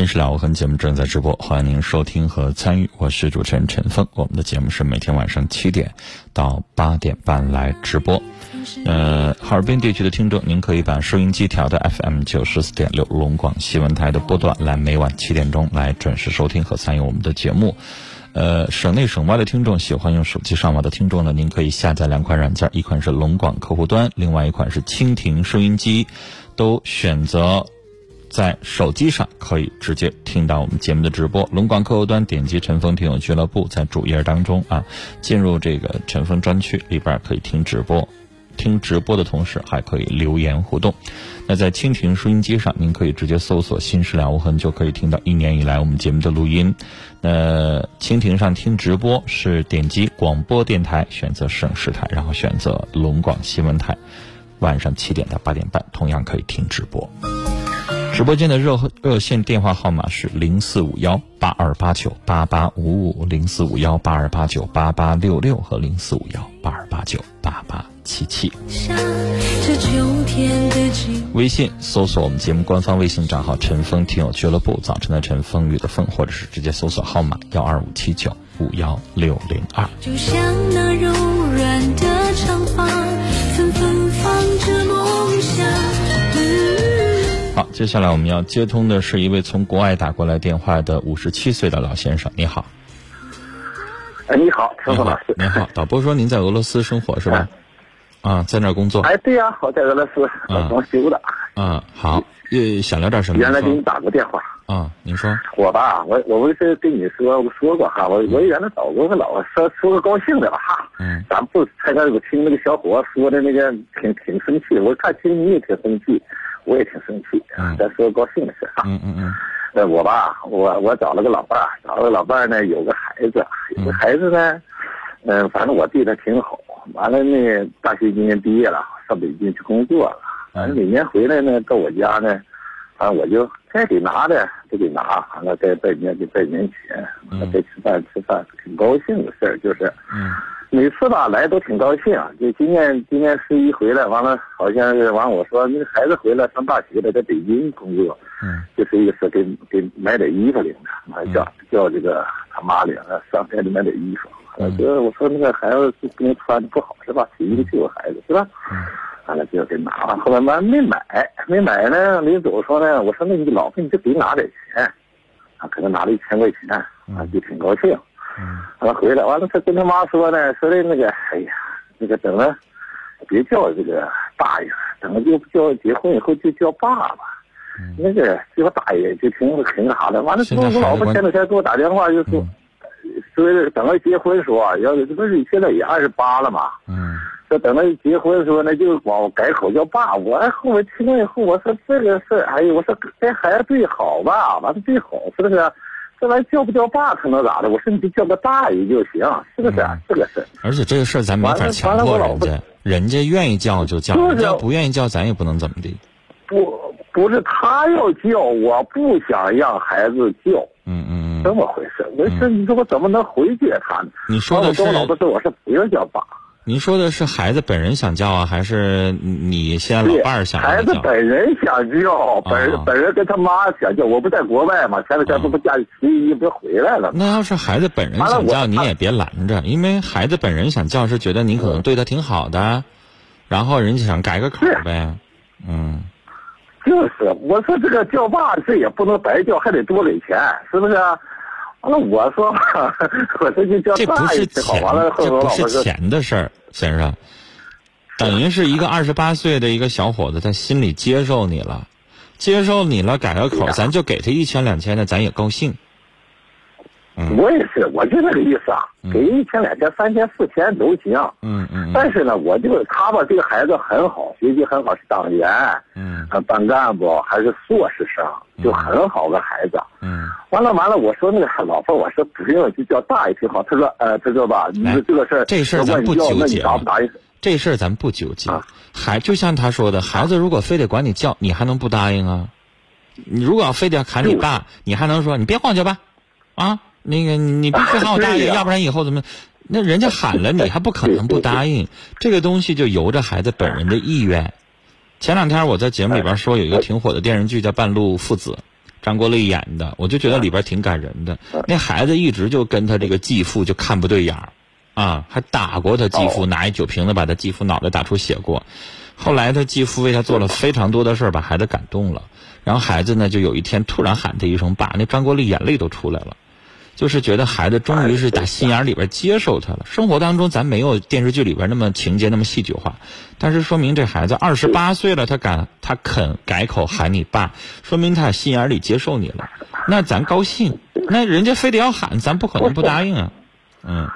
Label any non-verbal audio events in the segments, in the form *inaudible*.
新事了无痕节目正在直播，欢迎您收听和参与。我是主持人陈峰，我们的节目是每天晚上七点到八点半来直播。呃，哈尔滨地区的听众，您可以把收音机调到 FM 九十四点六龙广新闻台的波段，来每晚七点钟来准时收听和参与我们的节目。呃，省内省外的听众喜欢用手机上网的听众呢，您可以下载两款软件，一款是龙广客户端，另外一款是蜻蜓收音机，都选择。在手机上可以直接听到我们节目的直播。龙广客户端点击“陈峰听友俱乐部”，在主页当中啊，进入这个陈峰专区里边可以听直播。听直播的同时还可以留言互动。那在蜻蜓收音机上，您可以直接搜索“新事了无痕”，就可以听到一年以来我们节目的录音。那蜻蜓上听直播是点击广播电台，选择省市台，然后选择龙广新闻台，晚上七点到八点半同样可以听直播。直播间的热热线电话号码是零四五幺八二八九八八五五零四五幺八二八九八八六六和零四五幺八二八九八八七七。微信搜索我们节目官方微信账号“陈峰听友俱乐部”，早晨的晨，风雨的风，或者是直接搜索号码幺二五七九五幺六零二。就像那接下来我们要接通的是一位从国外打过来电话的五十七岁的老先生，你好。哎，你好，陈峰老师。您好，导播说您在俄罗斯生活是吧？啊，在那儿工作。哎，对呀，我在俄罗斯装修的。嗯，好，呃，想聊点什么？原来给你打过电话。啊，您说。我吧，我我不是跟你说我说过哈，我我原来找过个老说说个高兴的吧哈。嗯。咱不才那个听那个小伙说的那个挺挺生气，我看听你也挺生气。我也挺生气，再说个高兴的事啊。嗯嗯嗯。呃，我吧，我我找了个老伴儿，找了个老伴儿呢，有个孩子，有个孩子呢，嗯，反正我对他挺好。完了呢，大学今年毕业了，上北京去工作了。反正每年回来呢，到我家呢，反正我就该给拿的就给拿，完了该拜年就拜年钱，该吃饭吃饭，挺高兴的事儿，就是。嗯。每次吧来都挺高兴，啊就今年今年十一回来，完了好像是完我说那个孩子回来上大学了，在北京工作，嗯，就是意思给给买点衣服领着，还叫叫这个他妈领着上街里买点衣服，我说我说那个孩子不能穿的不好是吧？洗衣服就有孩子是吧？嗯，完了就给拿了，后来完没买没买呢，临走说呢，我说那你老婆你就给拿点钱，啊，可能拿了一千块钱，啊，就挺高兴。完了回来，完了他跟他妈说呢，说的那个，哎呀，那个等了，别叫这个大爷，等了就叫结婚以后就叫爸爸。那个叫大爷就挺挺啥的。完了之后，我老婆前两天给我打电话就说，说等到结婚时候啊，要不是现在也二十八了嘛。嗯。说等到结婚的时候，那就往改口叫爸。我后来听了以后，我说这个事儿，哎呀，我说这孩子最好吧，完了最好是不是？这玩意叫不叫爸可能咋的？我说你就叫个大爷就行，是不是？这个事而且这个事儿咱没法强迫人家，人家愿意叫就叫，人家不愿意叫咱也不能怎么地。不，不是他要叫，我不想让孩子叫。嗯嗯嗯。这么回事？我说你说我怎么能回绝他呢？你说的是。我老婆说我是不要叫爸。您说的是孩子本人想叫啊，还是你现在老伴儿想叫？孩子本人想叫，本人本人跟他妈想叫。我不在国外嘛，前两天不不假期一不回来了。那要是孩子本人想叫，你也别拦着，因为孩子本人想叫是觉得你可能对他挺好的，然后人家想改个口呗。嗯，就是，我说这个叫爸这也不能白叫，还得多给钱，是不是？完了，我说，我这就叫大爷挺好。完了，这不是钱的事儿，先生。等于是一个二十八岁的一个小伙子，他心里接受你了，接受你了，改个口，咱就给他一千两千的，咱也高兴。我也是，我就那个意思啊，给一千、两千、三千、四千都行。嗯嗯。但是呢，我就他吧，这个孩子很好，学习很好，是党员。嗯。班干部还是硕士生，就很好个孩子。嗯。完了完了，我说那个老婆，我说不用就叫大爷挺好。他说呃，他说吧，你说这个事儿，这事儿咱不纠结。这事儿咱不纠结。孩就像他说的，孩子如果非得管你叫，你还能不答应啊？你如果要非得要喊你爸，你还能说你别管我叫爸，啊？那个你必须喊我大爷，要不然以后怎么？那人家喊了你，*laughs* 还不可能不答应。这个东西就由着孩子本人的意愿。前两天我在节目里边说，有一个挺火的电视剧叫《半路父子》，张国立演的，我就觉得里边挺感人的。那孩子一直就跟他这个继父就看不对眼儿，啊，还打过他继父，拿一酒瓶子把他继父脑袋打出血过。后来他继父为他做了非常多的事儿，把孩子感动了。然后孩子呢，就有一天突然喊他一声“爸”，那张国立眼泪都出来了。就是觉得孩子终于是打心眼里边接受他了。生活当中咱没有电视剧里边那么情节那么戏剧化，但是说明这孩子二十八岁了，他敢他肯改口喊你爸，说明他心眼里接受你了。那咱高兴，那人家非得要喊，咱不可能不答应啊。嗯。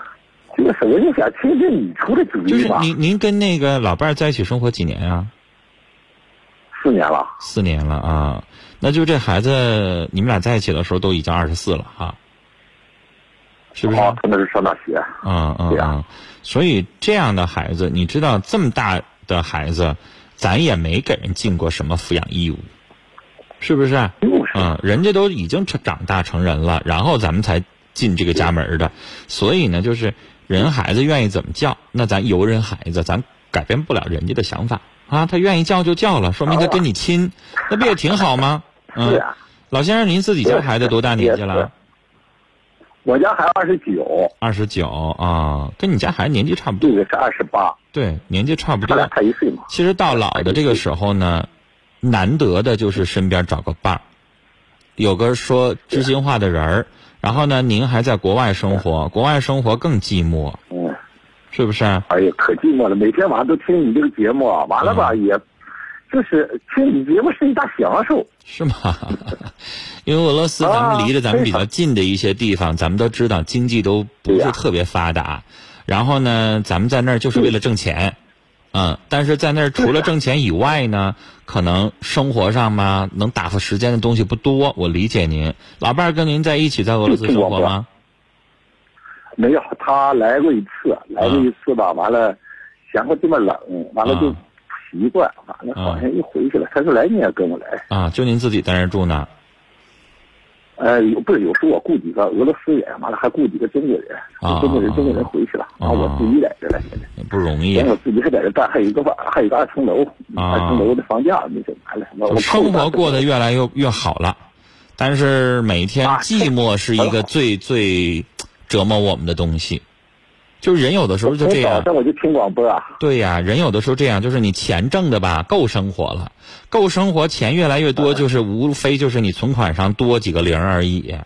这个是我就想听听你出的主意就是您您跟那个老伴儿在一起生活几年呀？四年了。四年了啊，那就这孩子，你们俩在一起的时候都已经二十四了哈。是不是？他那是上大学。嗯嗯嗯，所以这样的孩子，你知道这么大的孩子，咱也没给人尽过什么抚养义务，是不是？嗯，人家都已经成长大成人了，然后咱们才进这个家门的。所以呢，就是人孩子愿意怎么叫，那咱由人孩子，咱改变不了人家的想法啊。他愿意叫就叫了，说明他跟你亲，那不也挺好吗？嗯。老先生，您自己家孩子多大年纪了？我家孩子二十九，二十九啊，跟你家孩子年纪差不多。这个是二十八，对，年纪差不多。他俩差一岁嘛。其实到老的这个时候呢，难得的就是身边找个伴儿，有个说知心话的人儿。然后呢，您还在国外生活，国外生活更寂寞，嗯，是不是？哎呀，可寂寞了，每天晚上都听你这个节目，完了吧也。就是听你节目是一大享受，是吗？*laughs* 因为俄罗斯咱们离着咱们比较近的一些地方，咱们都知道经济都不是特别发达。然后呢，咱们在那儿就是为了挣钱，嗯，但是在那儿除了挣钱以外呢，可能生活上嘛能打发时间的东西不多。我理解您，老伴儿跟您在一起在俄罗斯生活吗？没有，他来过一次，来过一次吧，完了嫌我这么冷，完了就。习惯，完了好像一回去了。他说来你也跟我来啊？就您自己在那住呢？呃，有不是有时候我雇几个俄罗斯人，完了还雇几个中国人。啊，中国人中国人回去了，啊，我自己在这了。现在不容易。我自己还在这干，还有一个房，还有一个二层楼，二层楼的房价那就完了。我生活过得越来越越好了，但是每天寂寞是一个最最折磨我们的东西。就是人有的时候就这样。早上我就听广播啊。对呀，人有的时候这样，就是你钱挣的吧，够生活了，够生活，钱越来越多，就是无非就是你存款上多几个零而已。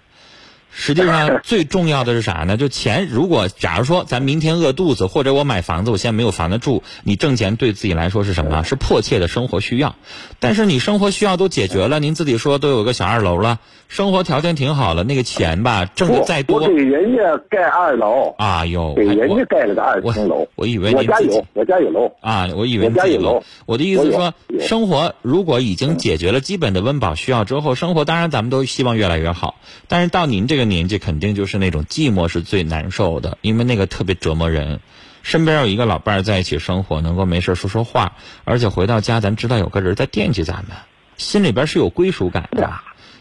实际上最重要的是啥呢？*laughs* 就钱，如果假如说咱明天饿肚子，或者我买房子，我现在没有房子住，你挣钱对自己来说是什么？是迫切的生活需要。但是你生活需要都解决了，您自己说都有个小二楼了，生活条件挺好了，那个钱吧挣的再多，我给人家盖二楼啊，有给人家盖了个二层楼，我以为我家有，我家有楼啊，我以为我家有楼。我的意思说，生活如果已经解决了基本的温饱需要之后，生活当然咱们都希望越来越好。但是到您这个年纪，肯定就。是那种寂寞是最难受的，因为那个特别折磨人。身边有一个老伴儿在一起生活，能够没事说说话，而且回到家咱知道有个人在惦记咱们，心里边是有归属感的。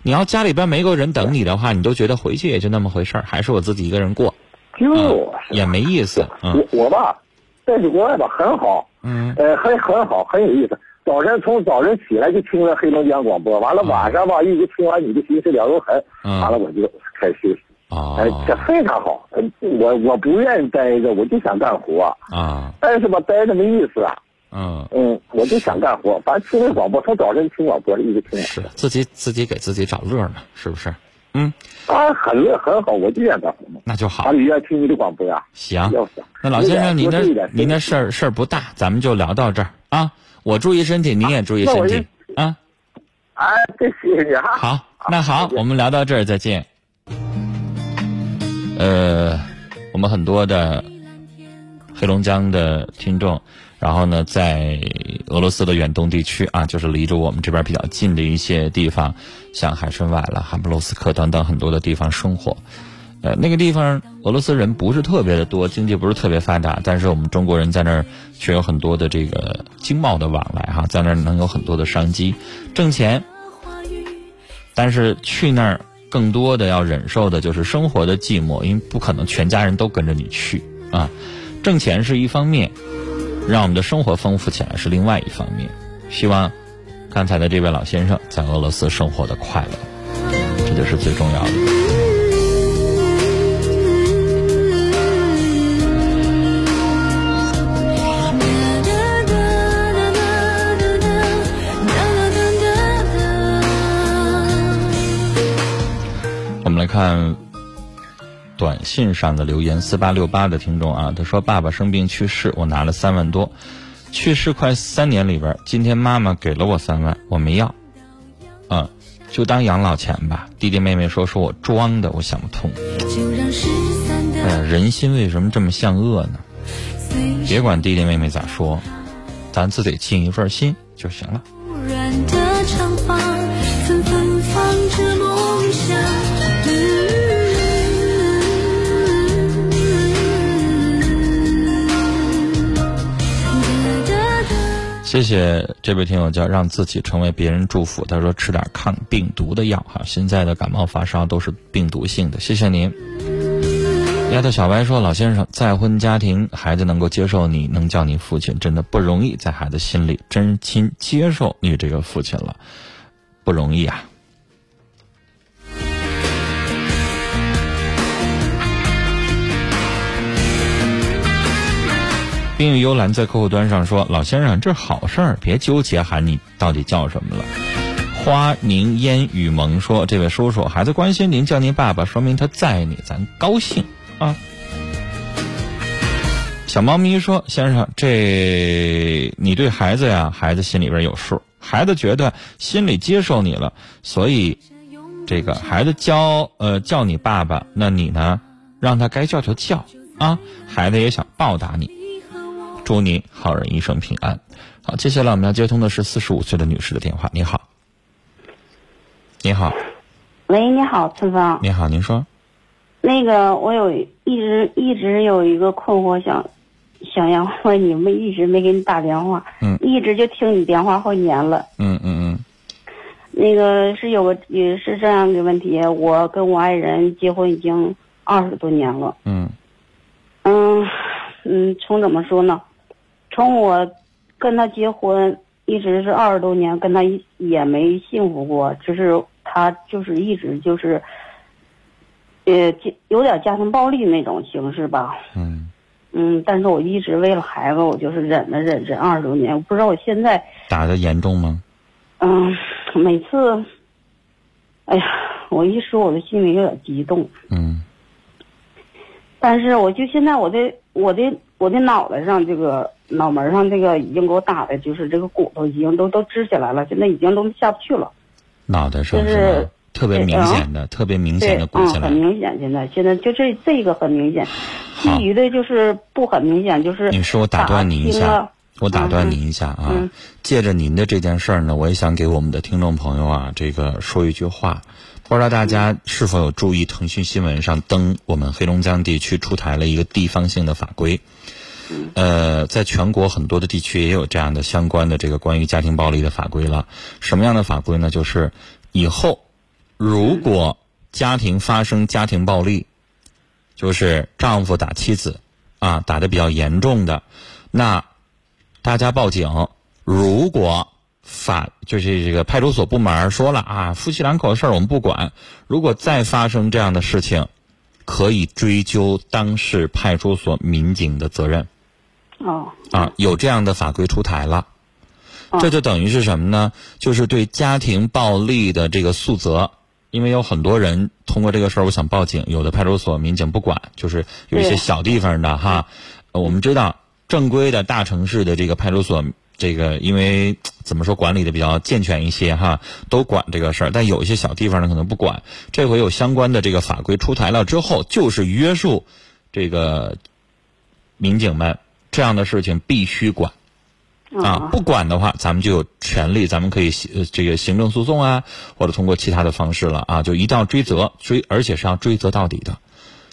你要家里边没个人等你的话，你都觉得回去也就那么回事儿，还是我自己一个人过，就也没意思。我我吧，在这国外吧很好，嗯，呃，很很好，很有意思。早晨从早晨起来就听着黑龙江广播，完了晚上吧一直听完你的心事了无痕，完了我就开始休息。啊，哎，这非常好。我我不愿意待着，我就想干活啊。但是吧，待着没意思啊。嗯嗯，我就想干活。反正听那广播，从早晨听广播一直听。是自己自己给自己找乐呢，是不是？嗯。啊，很乐很好，我就愿意干活嘛。那就好。你愿意听你的广播呀。行。那老先生，您的您的事儿事儿不大，咱们就聊到这儿啊。我注意身体，你也注意身体啊。哎，谢谢你哈。好，那好，我们聊到这儿，再见。呃，我们很多的黑龙江的听众，然后呢，在俄罗斯的远东地区啊，就是离着我们这边比较近的一些地方，像海参崴了、哈布罗斯克等等很多的地方生活。呃，那个地方俄罗斯人不是特别的多，经济不是特别发达，但是我们中国人在那儿却有很多的这个经贸的往来哈，在那儿能有很多的商机挣钱，但是去那儿。更多的要忍受的就是生活的寂寞，因为不可能全家人都跟着你去啊。挣钱是一方面，让我们的生活丰富起来是另外一方面。希望刚才的这位老先生在俄罗斯生活的快乐。这就是最重要的。看短信上的留言，四八六八的听众啊，他说：“爸爸生病去世，我拿了三万多，去世快三年里边，今天妈妈给了我三万，我没要，嗯，就当养老钱吧。”弟弟妹妹说：“说我装的，我想不通。哎呀，人心为什么这么像恶呢？别管弟弟妹妹咋说，咱自己尽一份心就行了。”谢谢这位听友叫让自己成为别人祝福。他说吃点抗病毒的药哈，现在的感冒发烧都是病毒性的。谢谢您。丫头小白说：“老先生，再婚家庭孩子能够接受你，能叫你父亲，真的不容易，在孩子心里真心接受你这个父亲了，不容易啊。”冰雨幽兰在客户端上说：“老先生，这好事儿，别纠结喊你到底叫什么了。”花凝烟雨蒙说：“这位叔叔，孩子关心您，叫您爸爸，说明他在你，咱高兴啊。”小猫咪说：“先生，这你对孩子呀，孩子心里边有数，孩子觉得心里接受你了，所以这个孩子叫呃叫你爸爸，那你呢，让他该叫就叫啊，孩子也想报答你。”祝你好人一生平安。好，接下来我们要接通的是四十五岁的女士的电话。你好，你好，喂，你好，春芳。你好，您说。那个，我有一直一直有一个困惑，想想要问你们，一直没给你打电话。嗯。一直就听你电话好几年了。嗯嗯嗯。那个是有个也是这样的问题，我跟我爱人结婚已经二十多年了。嗯。嗯嗯，从怎么说呢？从我跟他结婚一直是二十多年，跟他也没幸福过，就是他就是一直就是，呃，有点家庭暴力那种形式吧。嗯。嗯，但是我一直为了孩子，我就是忍了忍忍二十多年，我不知道我现在打的严重吗？嗯，每次，哎呀，我一说我的心里有点激动。嗯。但是我就现在我的我的我的脑袋上这个。脑门上这个已经给我打的，就是这个骨头已经都都支起来了，现在已经都下不去了。脑袋上是特别明显的，特别明显的鼓起来。很明显，现在现在就这这个很明显，其余的就是不很明显，就是你说我打断您一下，我打断您一下啊！借着您的这件事儿呢，我也想给我们的听众朋友啊，这个说一句话，不知道大家是否有注意，腾讯新闻上登我们黑龙江地区出台了一个地方性的法规。呃，在全国很多的地区也有这样的相关的这个关于家庭暴力的法规了。什么样的法规呢？就是以后如果家庭发生家庭暴力，就是丈夫打妻子啊，打的比较严重的，那大家报警。如果法就是这个派出所部门说了啊，夫妻两口的事儿我们不管。如果再发生这样的事情，可以追究当事派出所民警的责任。哦，啊，有这样的法规出台了，这就等于是什么呢？就是对家庭暴力的这个诉责，因为有很多人通过这个事儿，我想报警，有的派出所民警不管，就是有一些小地方的哈。我们知道正规的大城市的这个派出所，这个因为怎么说管理的比较健全一些哈，都管这个事儿。但有一些小地方呢，可能不管。这回有相关的这个法规出台了之后，就是约束这个民警们。这样的事情必须管，啊，不管的话，咱们就有权利，咱们可以这个行政诉讼啊，或者通过其他的方式了啊，就一定要追责，追，而且是要追责到底的。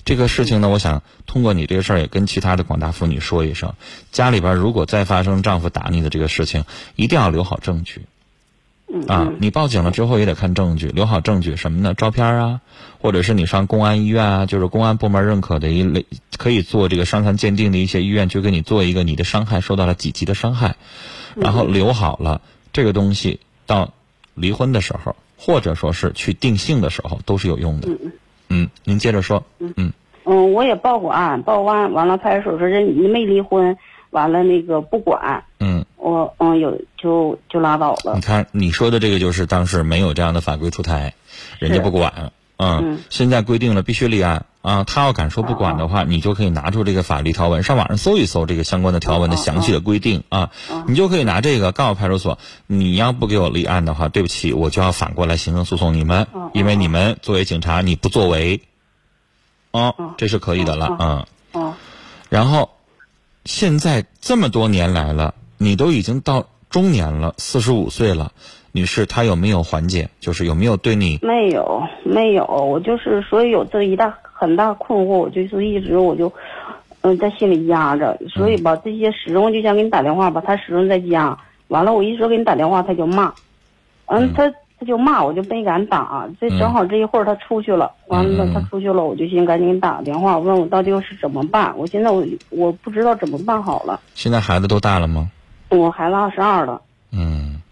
这个事情呢，我想通过你这个事儿，也跟其他的广大妇女说一声：家里边如果再发生丈夫打你的这个事情，一定要留好证据。啊，你报警了之后也得看证据，留好证据什么呢？照片啊，或者是你上公安医院啊，就是公安部门认可的一类可以做这个伤残鉴定的一些医院，就给你做一个你的伤害受到了几级的伤害，然后留好了这个东西，到离婚的时候或者说是去定性的时候，都是有用的。嗯嗯，您接着说。嗯嗯，我也报过案，报过案完了派出所说人你没离婚，完了那个不管，嗯，我嗯有就就拉倒了你。看你说的这个就是当时没有这样的法规出台，人家不管。嗯嗯，现在规定了必须立案啊！他要敢说不管的话，你就可以拿出这个法律条文，上网上搜一搜这个相关的条文的详细的规定啊，你就可以拿这个告诉派出所，你要不给我立案的话，对不起，我就要反过来行政诉讼你们，因为你们作为警察你不作为，啊，这是可以的了啊。哦，然后，现在这么多年来了，你都已经到中年了，四十五岁了，女士，他有没有缓解？就是有没有对你？没有没有，我就是所以有这一大很大困惑，我就是一直我就嗯在心里压着，所以吧这些始终就想给你打电话吧，他始终在家，完了我一说给你打电话他就骂，嗯他他就骂我就没敢打，这正好这一会儿他出去了，完了他出去了，我就先赶紧打个电话，问我到底是怎么办，我现在我我不知道怎么办好了，现在孩子都大了吗？我孩子二十二了。嗯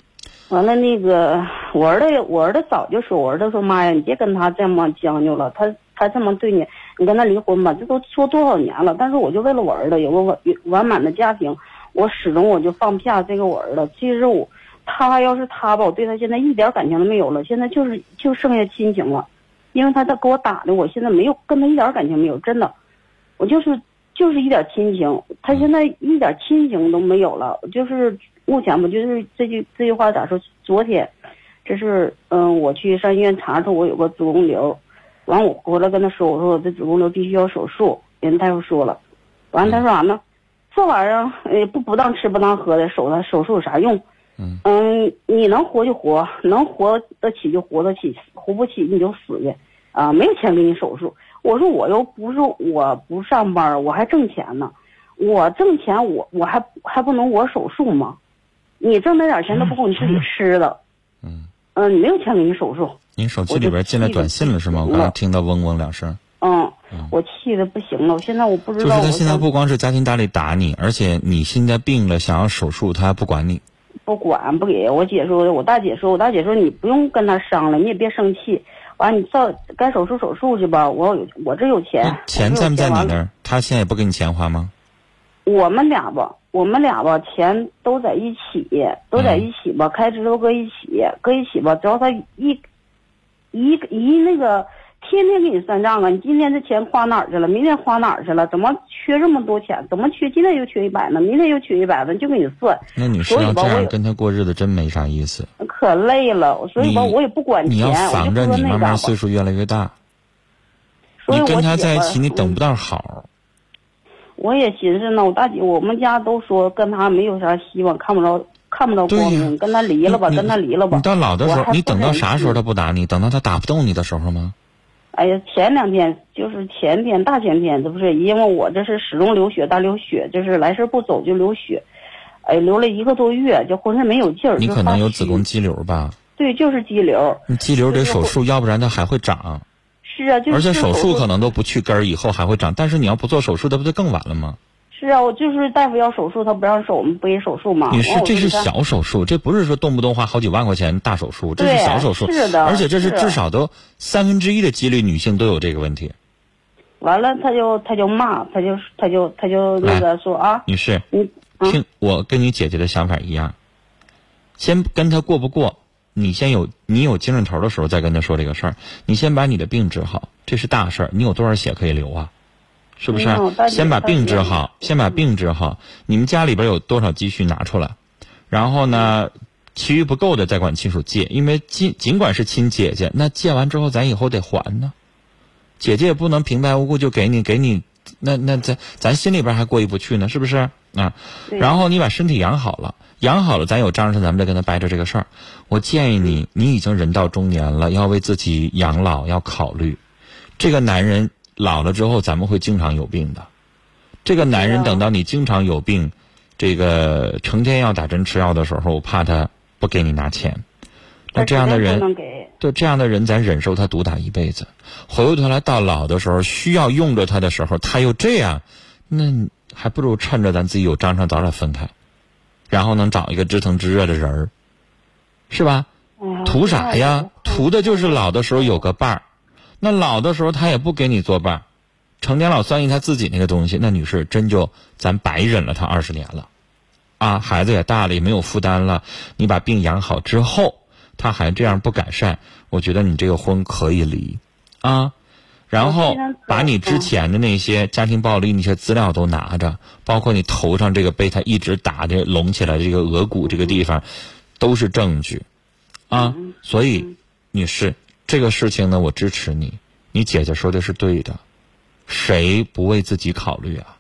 完了，那个我儿子，我儿子早就说，我儿子说妈呀，你别跟他这么将就了，他他这么对你，你跟他离婚吧，这都说多少年了。但是我就为了我儿子有个完完满的家庭，我始终我就放不下这个我儿子。其实我他要是他吧，我对他现在一点感情都没有了，现在就是就剩下亲情了，因为他他给我打的，我现在没有跟他一点感情没有，真的，我就是就是一点亲情，他现在一点亲情都没有了，就是目前吧，就是这句这句话咋说？昨天，这是嗯，我去上医院查出我有个子宫瘤，完我回来跟他说，我说我这子宫瘤必须要手术，人大夫说了，完他说啥呢？这玩意儿呃不不当吃不当喝的，手他手术有啥用？嗯你能活就活，能活得起就活得起，活不起你就死去，啊，没有钱给你手术。我说我又不是我不上班，我还挣钱呢，我挣钱我我还还不能我手术吗？你挣那点钱都不够你自己 *laughs* 吃的，嗯嗯，你没有钱给你手术，您手机里边进来短信了是吗？我刚才听到嗡嗡两声。嗯，我气的不行了，我现在我不知道就是他现在不光是家庭大力打你，而且你现在病了想要手术，他还不管你。不管不给我姐说，我大姐说，我大姐说你不用跟他商量，你也别生气，完你照该手术手术去吧，我有我这有钱，钱在不在你那儿？他现在也不给你钱花吗？我们俩吧，我们俩吧，钱都在一起，都在一起吧，开支都搁一起，搁一起吧。只要他一一一那个天天给你算账啊，你今天这钱花哪儿去了？明天花哪儿去了？怎么缺这么多钱？怎么缺？今天又缺一百呢？明天又缺一百呢？就给你算，那女士所以吧我也要这样跟他过日子真没啥意思。可累了。所以吧，我也不管钱，你要防着你慢。慢岁数越来越大，所以我你跟他在一起你等嗯不到好。我也寻思呢，我大姐，我们家都说跟他没有啥希望，看不着看不着光明，跟他离了吧，跟他离了吧。你到老的时候，你等到啥时候他不打你？等到他打不动你的时候吗？哎呀，前两天就是前天大前天，这不是因为我这是始终流血大流血，就是来事不走就流血，哎，流了一个多月，就浑身没有劲儿。你可能有子宫肌瘤吧？对，就是肌瘤。你肌瘤得手术，要不然它还会长。是啊，就是而且手术可能能都不去根儿，以后还会长。但是你要不做手术，那不就更晚了吗？是啊，我就是大夫要手术，他不让手，我们不给手术嘛。女士这是小手术，这不是说动不动花好几万块钱大手术，这是小手术，是的而且这是是至少都三分之一的几率女性都有这个问题。完了，他就他就骂，他就他就他就那个说啊，女士，你嗯听我跟你姐姐的想法一样，先跟他过不过，你先有你有精神头的时候再跟他说这个事儿。你先把你的病治好，这是大事儿。你有多少血可以流啊？是不是先把病治好，先把病治好。你们家里边有多少积蓄拿出来，然后呢，其余不够的再管亲属借，因为尽尽管是亲姐姐，那借完之后咱以后得还呢。姐姐也不能平白无故就给你给你，那那咱咱心里边还过意不去呢，是不是啊？然后你把身体养好了，养好了，咱有章程咱们再跟他掰扯这个事儿。我建议你，你已经人到中年了，要为自己养老要考虑。这个男人老了之后，咱们会经常有病的。这个男人等到你经常有病，这个成天要打针吃药的时候，我怕他不给你拿钱。那这样的人。对这样的人，咱忍受他毒打一辈子。回过头来到老的时候，需要用着他的时候，他又这样，那还不如趁着咱自己有章程早点分开，然后能找一个知疼知热的人儿，是吧？图啥呀？图图的就是老的时候有个伴儿。那老的时候他也不给你作伴儿，成年老算计他自己那个东西，那女士真就咱白忍了他二十年了，啊，孩子也大了，也没有负担了。你把病养好之后，他还这样不改善，我觉得你这个婚可以离，啊。然后把你之前的那些家庭暴力那些资料都拿着，包括你头上这个被他一直打的隆起来这个额骨这个地方，都是证据，啊，所以女士，这个事情呢，我支持你，你姐姐说的是对的，谁不为自己考虑啊？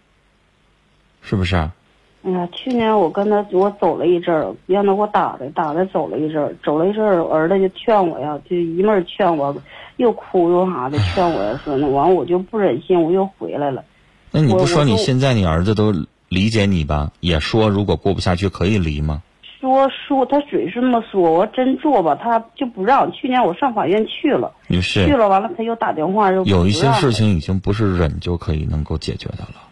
是不是？哎呀，去年我跟他我走了一阵儿，让他给我打的，打的走了一阵儿，走了一阵儿，儿子就劝我呀，就一面劝我。又哭又啥的，劝我呀，说那完我就不忍心，我又回来了。那你不说你现在你儿子都理解你吧？也说如果过不下去可以离吗？说说他嘴是那么说，我真做吧，他就不让。去年我上法院去了，女士去了，完了他又打电话又有一些事情已经不是忍就可以能够解决的了。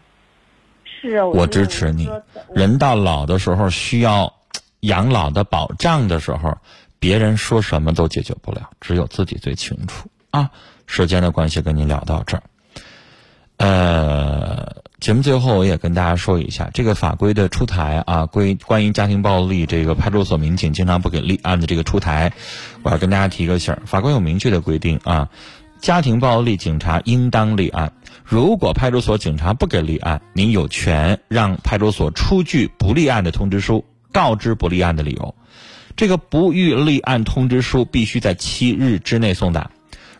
是啊，我支持你。人到老的时候需要养老的保障的时候，别人说什么都解决不了，只有自己最清楚。啊，时间的关系，跟您聊到这儿。呃，节目最后我也跟大家说一下，这个法规的出台啊，关关于家庭暴力，这个派出所民警经常不给立案的这个出台，我要跟大家提个醒儿，法官有明确的规定啊，家庭暴力警察应当立案，如果派出所警察不给立案，您有权让派出所出具不立案的通知书，告知不立案的理由，这个不予立案通知书必须在七日之内送达。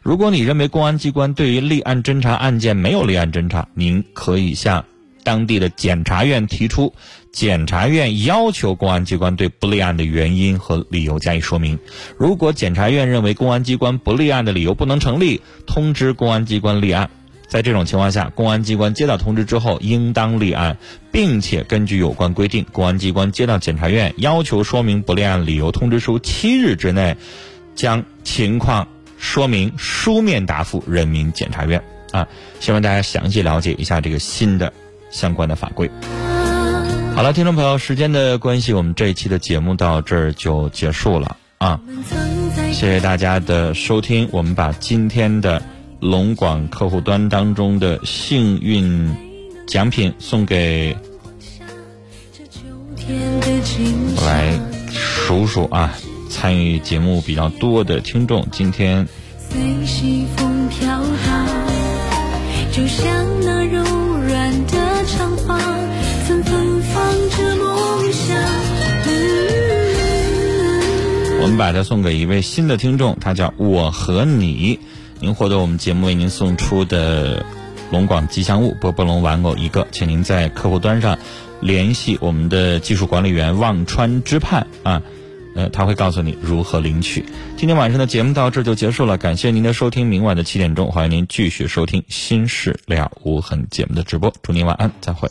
如果你认为公安机关对于立案侦查案件没有立案侦查，您可以向当地的检察院提出，检察院要求公安机关对不立案的原因和理由加以说明。如果检察院认为公安机关不立案的理由不能成立，通知公安机关立案。在这种情况下，公安机关接到通知之后，应当立案，并且根据有关规定，公安机关接到检察院要求说明不立案理由通知书七日之内，将情况。说明书面答复人民检察院啊，希望大家详细了解一下这个新的相关的法规。好了，听众朋友，时间的关系，我们这一期的节目到这儿就结束了啊！谢谢大家的收听，我们把今天的龙广客户端当中的幸运奖品送给，我来数数啊。参与节目比较多的听众，今天。我们把它送给一位新的听众，他叫我和你，您获得我们节目为您送出的龙广吉祥物波波龙玩偶一个，请您在客户端上联系我们的技术管理员望川之畔啊。呃，他会告诉你如何领取。今天晚上的节目到这就结束了，感谢您的收听。明晚的七点钟，欢迎您继续收听《新事了无痕》节目的直播。祝您晚安，再会。